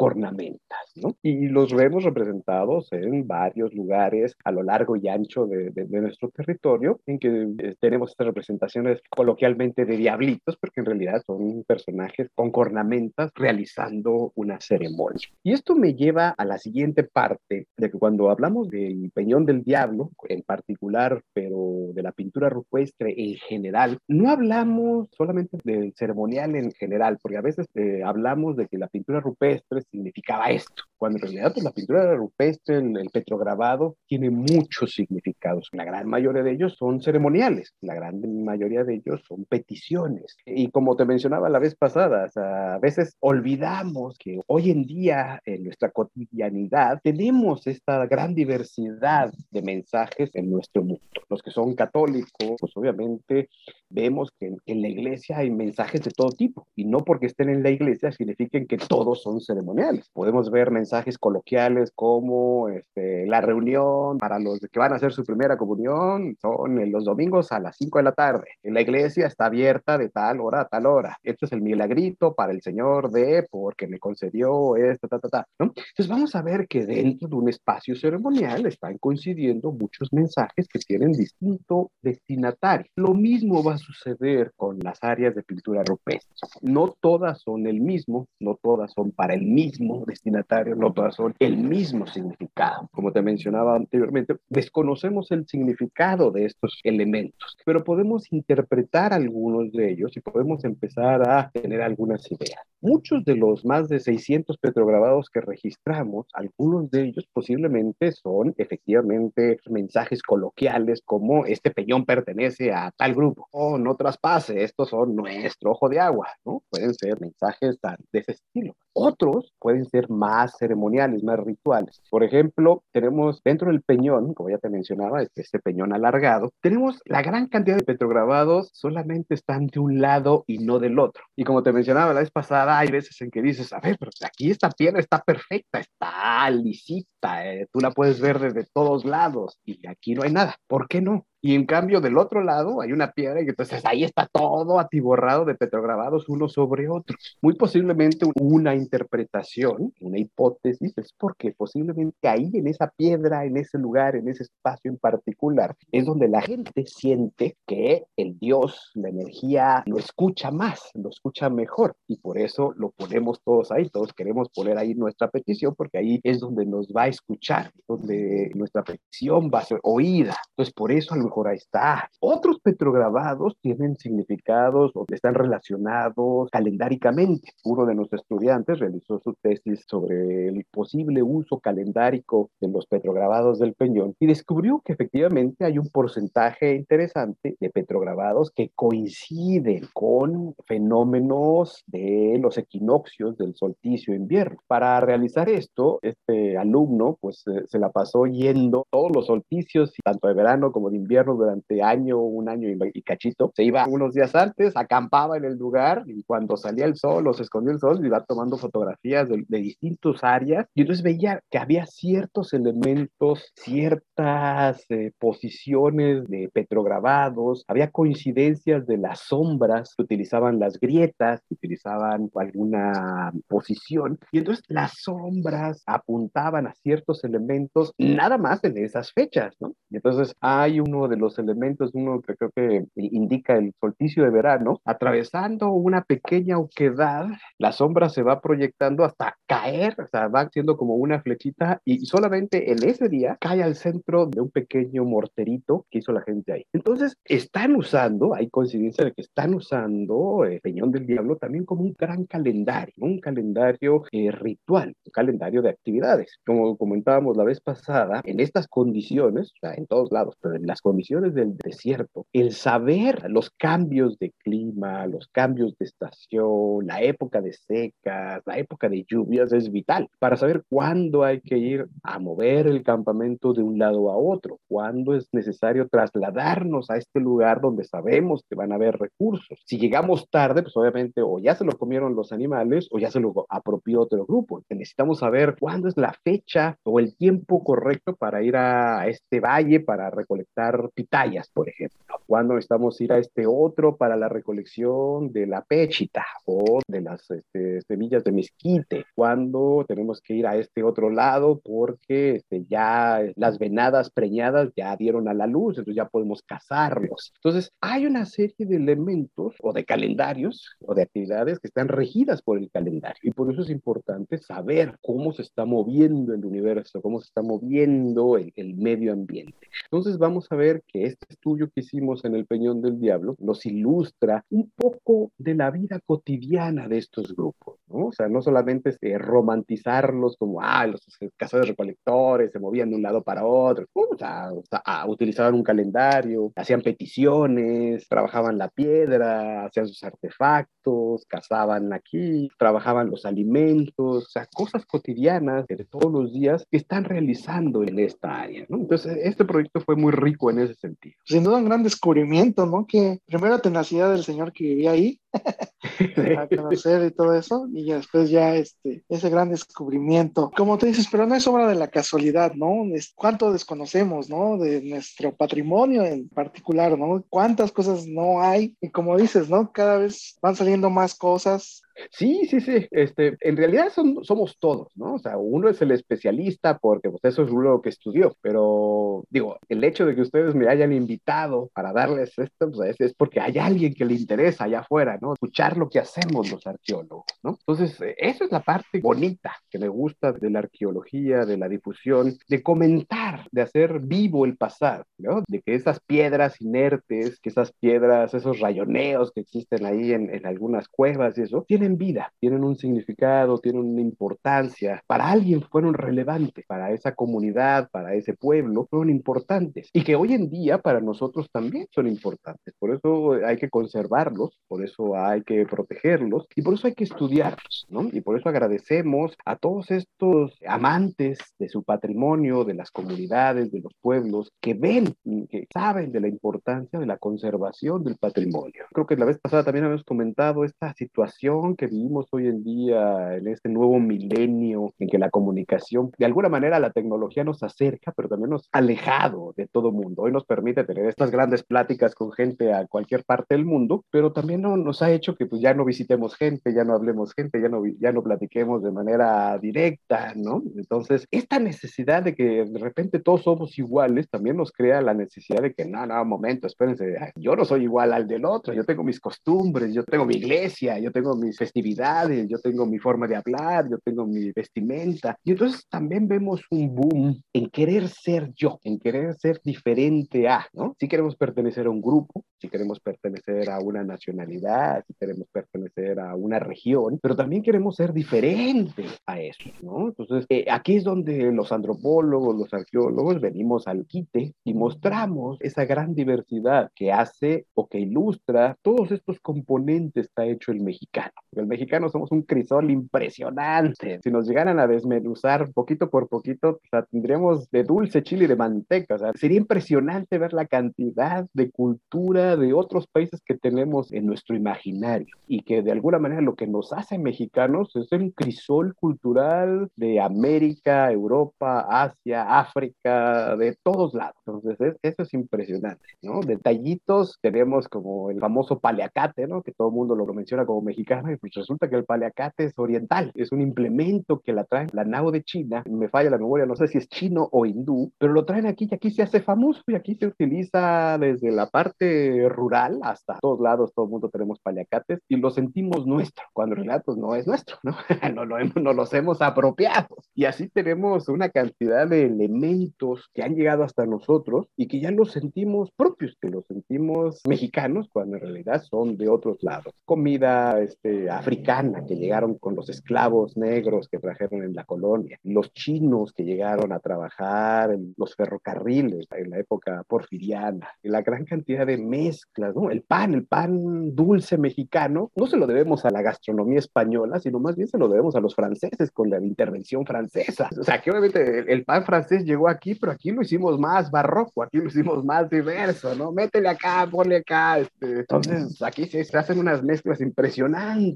¿no? Y los vemos representados en varios lugares a lo largo y ancho de, de, de nuestro territorio, en que eh, tenemos estas representaciones coloquialmente de diablitos, porque en realidad son personajes con cornamentas realizando una ceremonia. Y esto me lleva a la siguiente parte, de que cuando hablamos del Peñón del Diablo, en particular, pero de la pintura rupestre en general, no hablamos solamente del ceremonial en general, porque a veces eh, hablamos de que la pintura rupestre significaba esto, cuando en realidad pues, la pintura rupestre, el, el petrograbado, tiene muchos significados. La gran mayoría de ellos son ceremoniales, la gran mayoría de ellos son peticiones. Y como te mencionaba la vez pasada, o sea, a veces olvidamos que hoy en día en nuestra cotidianidad tenemos esta gran diversidad de mensajes en nuestro mundo. Los que son católicos, pues obviamente vemos que en, en la iglesia hay mensajes de todo tipo y no porque estén en la iglesia signifiquen que todos son ceremoniales. Podemos ver mensajes coloquiales como este, la reunión para los que van a hacer su primera comunión son en los domingos a las 5 de la tarde. En la iglesia está abierta de tal hora a tal hora. Este es el milagrito para el Señor de porque me concedió esto, ta, ta, ta. ¿no? Entonces vamos a ver que dentro de un espacio ceremonial están coincidiendo muchos mensajes que tienen distinto destinatario. Lo mismo va a suceder con las áreas de pintura rupestre. No todas son el mismo, no todas son para el mismo destinatario, no todas son el mismo significado. Como te mencionaba anteriormente, desconocemos el significado de estos elementos, pero podemos interpretar algunos de ellos y podemos empezar a tener algunas ideas. Muchos de los más de 600 petrograbados que registramos, algunos de ellos posiblemente son efectivamente mensajes coloquiales como este peñón pertenece a tal grupo o no traspase, estos son nuestro ojo de agua, ¿no? Pueden ser mensajes de ese estilo. Otros pueden ser más ceremoniales, más rituales. Por ejemplo, tenemos dentro del peñón, como ya te mencionaba, este, este peñón alargado, tenemos la gran cantidad de petrograbados solamente están de un lado y no del otro. Y como te mencionaba la vez pasada, hay veces en que dices, a ver, pero aquí esta piedra está perfecta, está lisita, eh, tú la puedes ver desde todos lados y aquí no hay nada. ¿Por qué no? Y en cambio, del otro lado hay una piedra y entonces ahí está todo atiborrado de petrograbados uno sobre otro. Muy posiblemente una interpretación, una hipótesis, es porque posiblemente ahí en esa piedra, en ese lugar, en ese espacio en particular, es donde la gente siente que el Dios, la energía, lo escucha más, lo escucha mejor. Y por eso lo ponemos todos ahí, todos queremos poner ahí nuestra petición porque ahí es donde nos va a escuchar, donde nuestra petición va a ser oída. Entonces, por eso a lo mejor ahí está. Otros petrograbados tienen significados o están relacionados calendáricamente. Uno de nuestros estudiantes realizó su tesis sobre el posible uso calendárico de los petrograbados del Peñón y descubrió que efectivamente hay un porcentaje interesante de petrograbados que coinciden con fenómenos de los equinoccios del solsticio invierno. Para realizar esto, este alumno pues se la pasó yendo todos los solsticios, tanto de verano como de invierno, durante año, un año y, cachito. Se iba unos días antes, acampaba en el lugar y cuando salía el sol se escondía el sol, iba tomando fotografías de, de distintas áreas y entonces veía que había ciertos elementos, ciertas eh, posiciones de petrograbados, había coincidencias de las sombras que utilizaban las grietas, que utilizaban alguna posición y entonces las sombras apuntaban a ciertos elementos nada más en esas fechas, ¿no? Y entonces hay uno de los elementos, uno que creo que indica el solsticio de verano, atravesando una pequeña oquedad, la sombra se va proyectando hasta caer, o sea, va siendo como una flechita y solamente en ese día cae al centro de un pequeño morterito que hizo la gente ahí. Entonces, están usando, hay coincidencia de que están usando el Peñón del Diablo también como un gran calendario, un calendario eh, ritual, un calendario de actividades. Como comentábamos la vez pasada, en estas condiciones, o sea, en todos lados, pero en las condiciones del desierto, el saber los cambios de clima, los cambios de estación, la época de secas, la época de lluvias es vital para saber cuándo hay que ir a mover el campamento de un lado a otro, cuándo es necesario trasladarnos a este lugar donde sabemos que van a haber recursos. Si llegamos tarde, pues obviamente o ya se lo comieron los animales o ya se lo apropió otro grupo. Necesitamos saber cuándo es la fecha o el tiempo correcto para ir a este valle para recolectar pitayas, por ejemplo. Cuando necesitamos ir a este otro para la recolección de la pechita o de las este, semillas de mezquite. Cuando tenemos que ir a este otro lado porque este, ya las venadas preñadas ya dieron a la luz, entonces ya podemos cazarlos. Entonces, hay una serie de elementos o de calendarios o de actividades que están regidas por el calendario. Y por eso es importante saber cómo se está moviendo el universo, cómo se está moviendo el, el medio ambiente. Entonces, vamos a ver que este estudio que hicimos en el Peñón del Diablo nos ilustra un poco de la vida cotidiana de estos grupos, ¿no? O sea, no solamente es eh, romantizarlos como, ah, los cazadores recolectores se movían de un lado para otro, o sea, ah, utilizaban un calendario, hacían peticiones, trabajaban la piedra, hacían sus artefactos, cazaban aquí, trabajaban los alimentos, o sea, cosas cotidianas de todos los días que están realizando en esta área, ¿no? Entonces, este proyecto fue muy rico en ese sentido. Sin duda un gran descubrimiento, ¿no? Que primero tenacidad del señor que vivía ahí, a conocer y todo eso, y después ya este, ese gran descubrimiento. Como te dices, pero no es obra de la casualidad, ¿no? ¿Cuánto desconocemos, ¿no? De nuestro patrimonio en particular, ¿no? ¿Cuántas cosas no hay? Y como dices, ¿no? Cada vez van saliendo más cosas Sí, sí, sí. Este, en realidad son, somos todos, ¿no? O sea, uno es el especialista porque pues, eso es lo que estudió, pero digo, el hecho de que ustedes me hayan invitado para darles esto, pues, es, porque hay alguien que le interesa allá afuera, ¿no? Escuchar lo que hacemos los arqueólogos, ¿no? Entonces, eh, esa es la parte bonita que me gusta de la arqueología, de la difusión, de comentar, de hacer vivo el pasado, ¿no? De que esas piedras inertes, que esas piedras, esos rayoneos que existen ahí en, en algunas cuevas y eso, tienen vida, tienen un significado, tienen una importancia. Para alguien fueron relevantes, para esa comunidad, para ese pueblo, fueron importantes. Y que hoy en día para nosotros también son importantes. Por eso hay que conservarlos, por eso hay que protegerlos y por eso hay que estudiarlos, ¿no? Y por eso agradecemos a todos estos amantes de su patrimonio, de las comunidades, de los pueblos, que ven, que saben de la importancia de la conservación del patrimonio. Creo que la vez pasada también habíamos comentado esta situación que vivimos hoy en día en este nuevo milenio en que la comunicación, de alguna manera la tecnología nos acerca, pero también nos ha alejado de todo mundo. Hoy nos permite tener estas grandes pláticas con gente a cualquier parte del mundo, pero también no, nos ha hecho que pues, ya no visitemos gente, ya no hablemos gente, ya no, ya no platiquemos de manera directa, ¿no? Entonces, esta necesidad de que de repente todos somos iguales también nos crea la necesidad de que, no, no, momento, espérense, yo no soy igual al del otro, yo tengo mis costumbres, yo tengo mi iglesia, yo tengo mis festividades, yo tengo mi forma de hablar, yo tengo mi vestimenta. Y entonces también vemos un boom en querer ser yo, en querer ser diferente a, ¿no? Si queremos pertenecer a un grupo, si queremos pertenecer a una nacionalidad, si queremos pertenecer a una región, pero también queremos ser diferentes a eso, ¿no? Entonces, eh, aquí es donde los antropólogos, los arqueólogos venimos al quite y mostramos esa gran diversidad que hace o que ilustra todos estos componentes que ha hecho el mexicano. El mexicano somos un crisol impresionante. Si nos llegaran a desmenuzar poquito por poquito, o sea, tendríamos de dulce chile y de manteca. O sea, sería impresionante ver la cantidad de cultura de otros países que tenemos en nuestro imaginario y que de alguna manera lo que nos hace mexicanos es un crisol cultural de América, Europa, Asia, África, de todos lados. Entonces, eso es impresionante, ¿no? Detallitos, tenemos como el famoso paliacate, ¿no? Que todo el mundo lo menciona como mexicano y pues resulta que el paliacate es oriental, es un implemento que la traen la nao de China, me falla la memoria, no sé si es chino o hindú, pero lo traen aquí y aquí se hace famoso y aquí se utiliza desde la parte rural hasta todos lados, todo el mundo tenemos paliacates y lo sentimos nuestro, cuando en realidad pues, no es nuestro, ¿no? no, lo hemos, no los hemos apropiado. Y así tenemos una cantidad de elementos que han llegado hasta nosotros y que ya los sentimos propios, que los sentimos mexicanos, cuando en realidad son de otros lados. Comida este, africana que llegaron con los esclavos negros que trajeron en la colonia, los chinos que llegaron a trabajar en los ferrocarriles en la época porfiriana, la gran cantidad de mezclas, ¿no? El pan, el pan dulce mexicano, no se lo debemos a la gastronomía española, sino más bien se lo debemos a los franceses con la intervención francesa. O sea, que obviamente el, pan francés llegó aquí, pero aquí lo hicimos más barroco, aquí lo hicimos más diverso, ¿no? Métele acá, ponle acá. Este. Entonces, aquí se hacen unas mezclas impresionantes,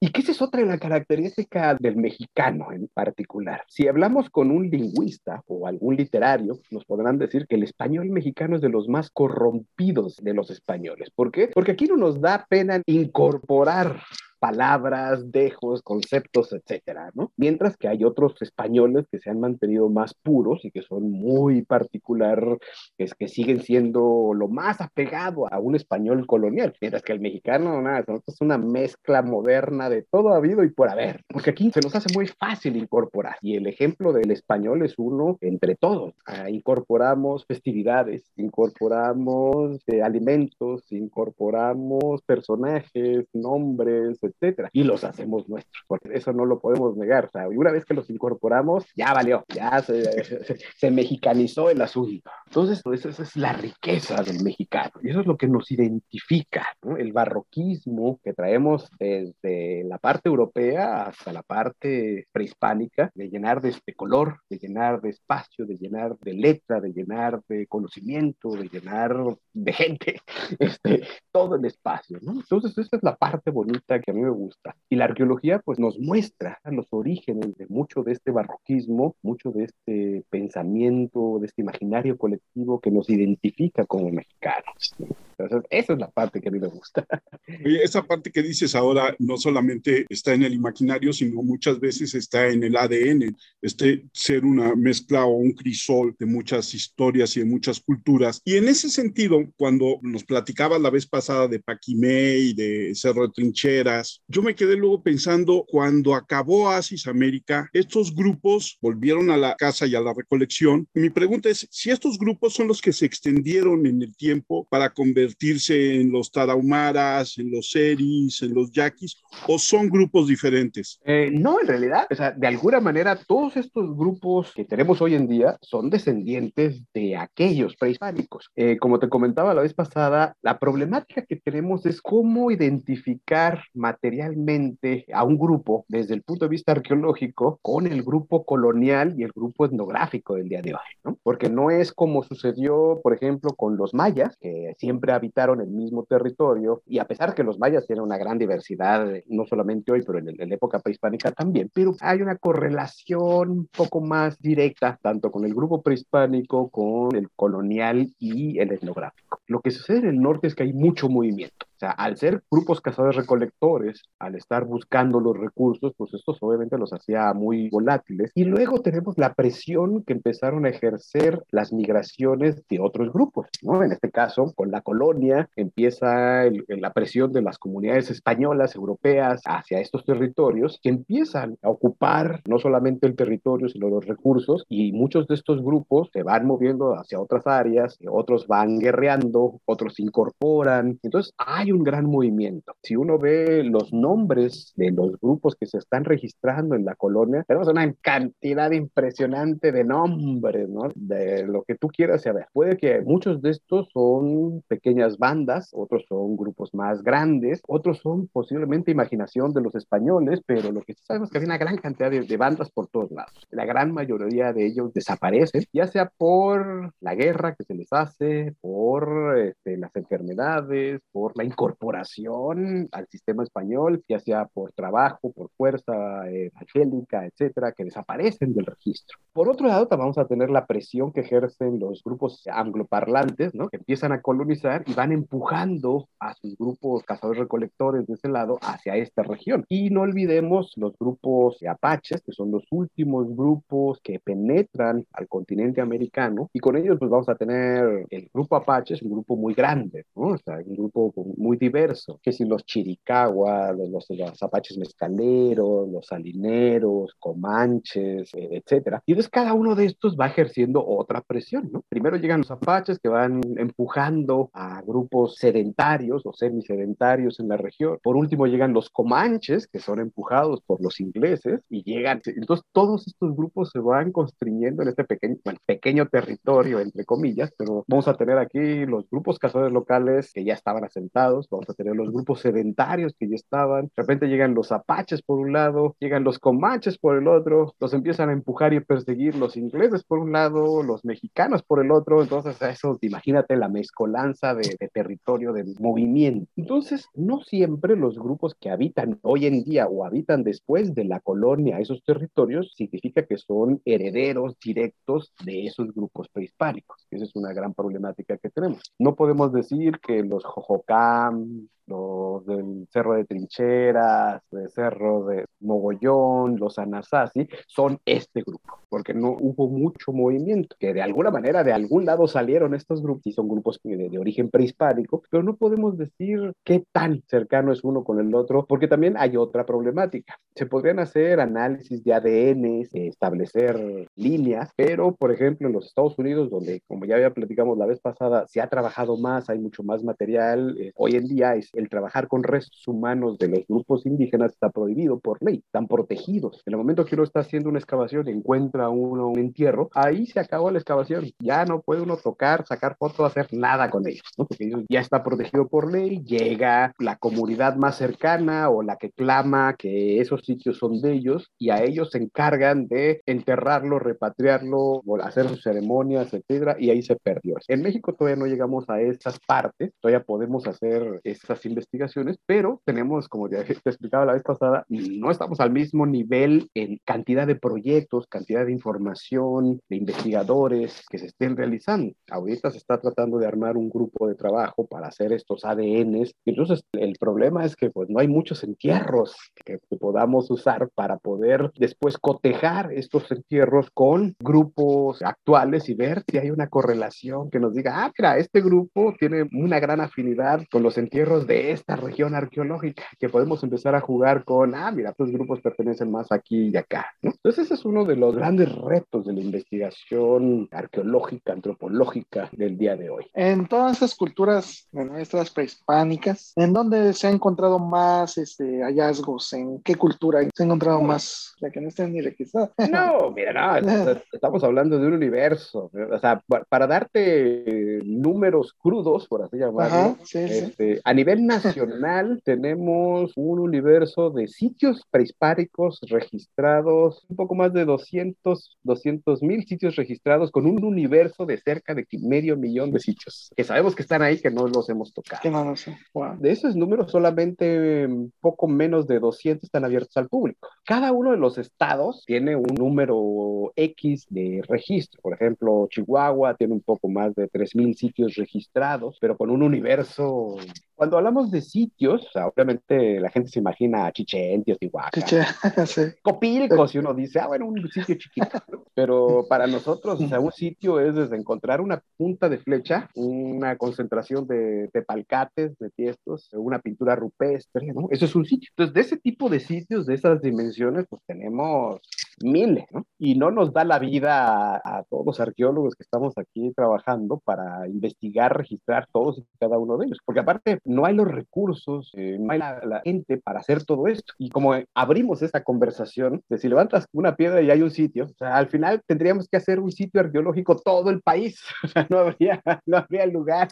Y que esa es otra de la característica del mexicano en particular. Si hablamos con un lingüista o algún literario, nos podrán decir que el español mexicano es de los más corrompidos de los españoles. ¿Por qué? Porque aquí no nos da pena incorporar palabras, dejos, conceptos, etcétera, ¿no? Mientras que hay otros españoles que se han mantenido más puros y que son muy particular, es, que siguen siendo lo más apegado a un español colonial, mientras que el mexicano, nada, es una mezcla moderna de todo habido y por haber, porque aquí se nos hace muy fácil incorporar y el ejemplo del español es uno entre todos. Ah, incorporamos festividades, incorporamos eh, alimentos, incorporamos personajes, nombres, etcétera, y los hacemos nuestros, porque eso no lo podemos negar. O sea, una vez que los incorporamos, ya valió, ya se, se, se mexicanizó el asunto. Entonces, pues, esa es la riqueza del mexicano, y eso es lo que nos identifica, ¿no? El barroquismo que traemos desde la parte europea hasta la parte prehispánica, de llenar de este color, de llenar de espacio, de llenar de letra, de llenar de conocimiento, de llenar de gente, este, todo el espacio, ¿no? Entonces, esa es la parte bonita que a mí me gusta. Y la arqueología pues nos muestra los orígenes de mucho de este barroquismo, mucho de este pensamiento, de este imaginario colectivo que nos identifica como mexicanos. Entonces, esa es la parte que a mí me gusta. Oye, esa parte que dices ahora no solamente está en el imaginario, sino muchas veces está en el ADN, este ser una mezcla o un crisol de muchas historias y de muchas culturas. Y en ese sentido, cuando nos platicabas la vez pasada de Paquimé y de Cerro de Trincheras, yo me quedé luego pensando, cuando acabó Asis América, estos grupos volvieron a la casa y a la recolección. Mi pregunta es si estos grupos son los que se extendieron en el tiempo para convertirse en los tarahumaras, en los seris, en los yaquis, o son grupos diferentes? Eh, no, en realidad, o sea, de alguna manera, todos estos grupos que tenemos hoy en día son descendientes de aquellos prehispánicos. Eh, como te comentaba la vez pasada, la problemática que tenemos es cómo identificar materialmente a un grupo desde el punto de vista arqueológico con el grupo colonial y el grupo etnográfico del día de hoy, ¿no? Porque no es como sucedió, por ejemplo, con los mayas, que siempre habitaron el mismo territorio, y a pesar que los mayas tienen una gran diversidad, no solamente hoy, pero en, la época prehispánica también, pero hay una correlación un poco más directa, tanto con el grupo prehispánico, con el colonial y el etnográfico. Lo que sucede en el norte es que hay mucho movimiento sea, al ser grupos cazadores recolectores, al estar buscando los recursos, pues estos obviamente los hacía muy volátiles. Y luego tenemos la presión que empezaron a ejercer las migraciones de otros grupos, ¿no? En este caso, con la colonia, empieza la presión de las comunidades españolas, europeas, hacia estos territorios, que empiezan a ocupar no solamente el territorio, sino los recursos, y muchos de estos grupos se van moviendo hacia otras áreas, otros van guerreando, otros se incorporan. Entonces, hay un gran movimiento. Si uno ve los nombres de los grupos que se están registrando en la colonia, tenemos una cantidad impresionante de nombres, ¿no? De lo que tú quieras saber. Puede que muchos de estos son pequeñas bandas, otros son grupos más grandes, otros son posiblemente imaginación de los españoles, pero lo que sí sabemos es que hay una gran cantidad de, de bandas por todos lados. La gran mayoría de ellos desaparecen, ya sea por la guerra que se les hace, por este, las enfermedades, por la incorporación al sistema español, ya sea por trabajo, por fuerza eh, evangélica, etcétera, que desaparecen del registro. Por otro lado, vamos a tener la presión que ejercen los grupos angloparlantes, ¿no? que empiezan a colonizar y van empujando a sus grupos cazadores-recolectores de ese lado hacia esta región. Y no olvidemos los grupos apaches, que son los últimos grupos que penetran al continente americano, y con ellos pues vamos a tener el grupo apache, es un grupo muy grande, ¿no? o sea, un grupo muy diverso, que si los chiricahua, los, los, apaches mezcaleros, los salineros, comanches, eh, etcétera. Y entonces cada uno de estos va ejerciendo otra presión, ¿no? Primero llegan los apaches que van empujando a grupos sedentarios o semisedentarios en la región. Por último llegan los comanches, que son empujados por los ingleses, y llegan, entonces todos estos grupos se van constriñendo en este pequeño, bueno, pequeño territorio, entre comillas, pero vamos a tener aquí los grupos cazadores locales que ya estaban asentados, vamos a tener los grupos sedentarios que ya estaban, de repente llegan los apaches por un lado, llegan los comanches por el otro, los empiezan a empujar y perseguir los ingleses por un lado, los mexicanos por el otro, entonces eso, imagínate la mezcolanza de, territorio, de movimiento. Entonces, no siempre los grupos que habitan hoy en día o habitan después de la colonia esos territorios significa que son herederos directos de esos grupos prehispánicos. Esa es una gran problemática que tenemos. No podemos decir que los Um, los del Cerro de Trincheras, del Cerro de Mogollón, los Anasazi, son este grupo, porque no hubo mucho movimiento, que de alguna manera de algún lado salieron estos grupos, y son grupos de, origen prehispánico, pero no podemos decir qué tan cercano es uno con el otro, porque también hay otra problemática. Se podrían hacer análisis de ADN, establecer líneas, pero por ejemplo en los Estados Unidos, donde como ya había platicamos la vez pasada, se ha trabajado más, hay mucho más material, eh, hoy en día es el trabajar con restos humanos de los grupos indígenas está prohibido por ley, están protegidos. En el momento que uno está haciendo una excavación encuentra uno un entierro, ahí se acabó la excavación. Ya no puede uno tocar, sacar fotos, hacer nada con ellos, ¿no? porque ellos ya está protegido por ley, llega la comunidad más cercana o la que clama que esos sitios son de ellos y a ellos se encargan de enterrarlo, repatriarlo, hacer sus ceremonias, etcétera, y ahí se perdió. En México todavía no llegamos a estas partes, todavía podemos hacer estas investigaciones investigaciones, pero tenemos, como ya te explicaba la vez pasada, no estamos al mismo nivel en cantidad de proyectos, cantidad de información, de investigadores que se estén realizando. Ahorita se está tratando de armar un grupo de trabajo para hacer estos ADNs. Entonces, el problema es que pues no hay muchos entierros que, que podamos usar para poder después cotejar estos entierros con grupos actuales y ver si hay una correlación que nos diga, ah, mira, este grupo tiene una gran afinidad con los entierros de esta región arqueológica, que podemos empezar a jugar con, ah, mira, estos grupos pertenecen más aquí y acá. Entonces ese es uno de los grandes retos de la investigación arqueológica, antropológica del día de hoy. En todas esas culturas nuestras prehispánicas, ¿en dónde se ha encontrado más este, hallazgos? ¿En qué cultura se ha encontrado más? Ya que no estén ni registradas. No, mira, no, estamos hablando de un universo. O sea, para darte números crudos, por así llamarlo, este, a nivel nacional tenemos un universo de sitios prehispánicos registrados, un poco más de 200 mil sitios registrados con un universo de cerca de medio millón de sitios, que sabemos que están ahí, que no los hemos tocado. no sé. De esos números, solamente poco menos de 200 están abiertos al público. Cada uno de los estados tiene un número X de registro. Por ejemplo, Chihuahua tiene un poco más de 3.000 sitios registrados, pero con un universo cuando hablamos de sitios, obviamente la gente se imagina a Chichen, Teotihuacán, sí. Copilco, si uno dice, ah, bueno, un sitio chiquito. Pero para nosotros, o sea, un sitio es desde encontrar una punta de flecha, una concentración de, de palcates, de tiestos, una pintura rupestre, ¿no? Eso es un sitio. Entonces, de ese tipo de sitios, de esas dimensiones, pues tenemos miles, ¿no? Y no nos da la vida a, todos los arqueólogos que estamos aquí trabajando para investigar, registrar todos y cada uno de ellos, porque aparte no hay los recursos, eh, no hay la, gente para hacer todo esto. Y como abrimos esta conversación, de si levantas una piedra y hay un sitio, o sea, al final tendríamos que hacer un sitio arqueológico todo el país, o sea, no habría, no habría lugar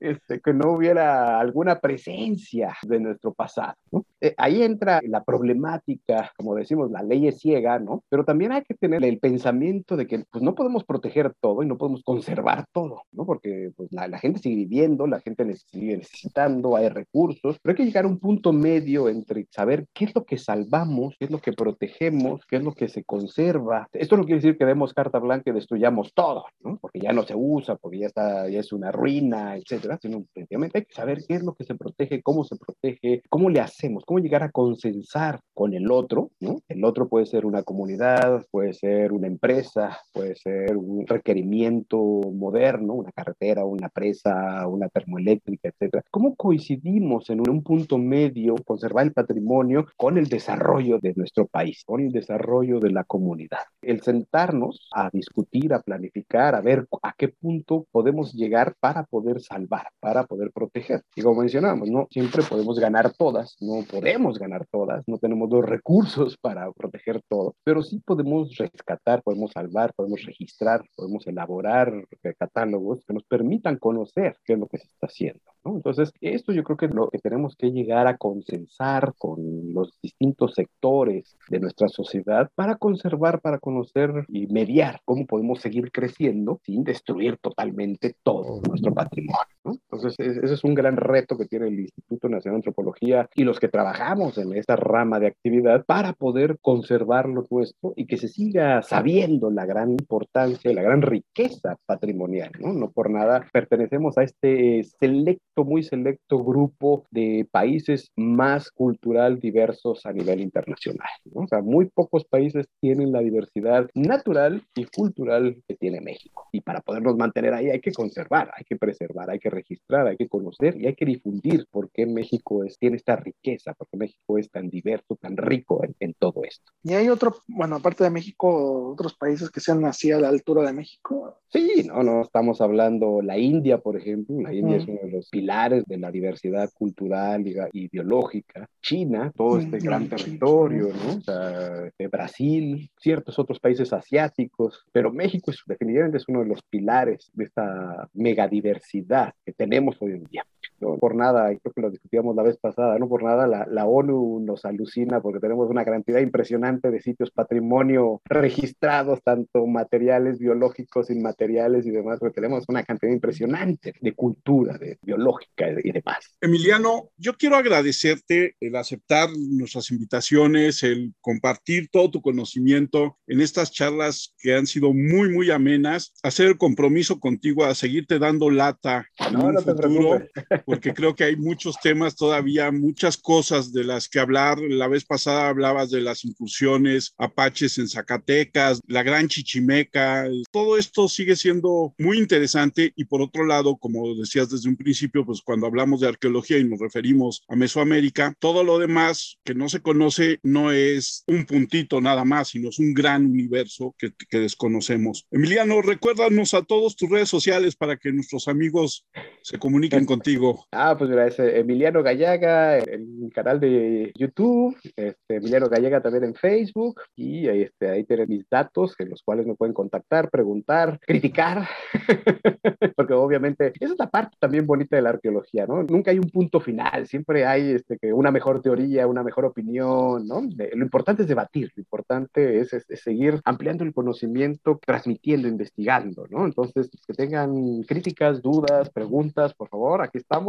este, que no hubiera alguna presencia de nuestro pasado, ¿no? Eh, ahí entra la problemática, como decimos, la ley es ciega, ¿no? Pero también hay que tener el pensamiento de que pues, no podemos proteger todo y no podemos conservar todo, ¿no? Porque pues, la, la gente sigue viviendo, la gente sigue necesitando, hay recursos, pero hay que llegar a un punto medio entre saber qué es lo que salvamos, qué es lo que protegemos, qué es lo que se conserva. Esto no quiere decir que demos carta blanca y destruyamos todo, ¿no? Porque ya no se usa, porque ya, está, ya es una ruina, etcétera, sino efectivamente hay que saber qué es lo que se protege, cómo se protege, cómo le hacemos, cómo llegar a consensar con el otro, ¿no? El otro puede ser una comunidad, puede ser una empresa, puede ser un requerimiento moderno, una carretera, una presa, una termoeléctrica, etcétera. ¿Cómo coincidimos en un punto medio, conservar el patrimonio con el desarrollo de nuestro país, con el desarrollo de la comunidad? El sentarnos a discutir, a planificar, a ver a qué punto podemos llegar para poder salvar, para poder proteger. Y como mencionamos, no siempre podemos ganar todas, no podemos ganar todas, no tenemos los recursos para proteger todo, pero sí podemos rescatar, podemos salvar, podemos registrar, podemos elaborar catálogos que nos permitan conocer qué es lo que se está haciendo. Entonces, esto creo que lo que tenemos que llegar a consensar con los distintos sectores de nuestra sociedad para conservar, para conocer y mediar cómo podemos seguir creciendo sin destruir totalmente todo nuestro patrimonio. Entonces, ese es un gran reto que tiene el Instituto Nacional de Antropología y los que trabajamos en esta rama de actividad para poder conservar lo nuestro y que se siga sabiendo la gran importancia y la gran riqueza patrimonial. ¿no? no por nada pertenecemos a este selecto, muy selecto grupo de países más cultural diversos a nivel internacional. ¿no? O sea, muy pocos países tienen la diversidad natural y cultural que tiene México. Y para podernos mantener ahí hay que conservar, hay que preservar, hay que registrar, hay que conocer y hay que difundir por qué México es, tiene esta riqueza, por qué México es tan diverso, tan rico en, en todo esto. ¿Y hay otro, bueno, aparte de México, otros países que sean así a la altura de México? Sí, no, no, estamos hablando la India, por ejemplo, la India es uno de los pilares de la diversidad cultural y biológica. China, todo este gran territorio, ¿no? O sea, Brasil, ciertos otros países asiáticos, pero México es, definitivamente es uno de los pilares de esta megadiversidad que tenemos hoy en día. No por nada, creo que lo discutíamos la vez pasada, no por nada la, la ONU nos alucina porque tenemos una cantidad impresionante de sitios patrimonio registrados, tanto materiales, biológicos, inmateriales y demás, porque tenemos una cantidad impresionante de cultura, de biológica y demás. Emiliano, yo quiero agradecerte el aceptar nuestras invitaciones, el compartir todo tu conocimiento en estas charlas que han sido muy, muy amenas, hacer el compromiso contigo a seguirte dando lata en No, un no te futuro, preocupes. Porque creo que hay muchos temas todavía, muchas cosas de las que hablar. La vez pasada hablabas de las incursiones apaches en Zacatecas, la gran chichimeca. Todo esto sigue siendo muy interesante y por otro lado, como decías desde un principio, pues cuando hablamos de arqueología y nos referimos a Mesoamérica, todo lo demás que no se conoce no es un puntito nada más, sino es un gran universo que, que desconocemos. Emiliano, recuérdanos a todos tus redes sociales para que nuestros amigos se comuniquen contigo. Ah, pues mira, es eh, Emiliano Gallaga, el canal de YouTube, este, Emiliano Gallaga también en Facebook, y ahí, este, ahí tienen mis datos, en los cuales me pueden contactar, preguntar, criticar, porque obviamente esa es la parte también bonita de la arqueología, ¿no? Nunca hay un punto final, siempre hay este, que una mejor teoría, una mejor opinión, ¿no? Lo importante es debatir, lo importante es, es- es seguir ampliando el conocimiento, transmitiendo, investigando, ¿no? Entonces, que tengan críticas, dudas, preguntas, por favor, aquí estamos.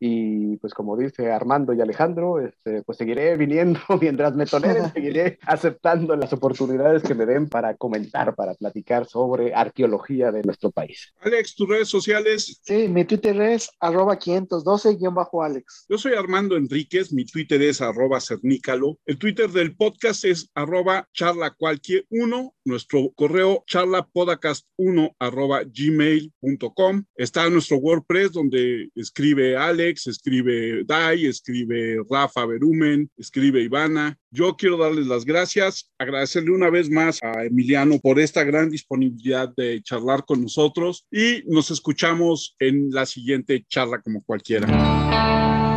Y pues como dice Armando y Alejandro, este, pues seguiré viniendo mientras me toleren, seguiré aceptando las oportunidades que me den para comentar, para platicar sobre arqueología de nuestro país. Alex, tus redes sociales. Sí, mi Twitter es arroba 512-Alex. Yo soy Armando Enríquez, mi Twitter es arroba cernícalo, el Twitter del podcast es arroba charlacualquier1, nuestro correo charlapodcast1 arroba gmail.com, está nuestro WordPress donde escribe Alex, escribe Dai, escribe Rafa Berumen, escribe Ivana. Yo quiero darles las gracias, agradecerle una vez más a Emiliano por esta gran disponibilidad de charlar con nosotros y nos escuchamos en la siguiente charla como cualquiera.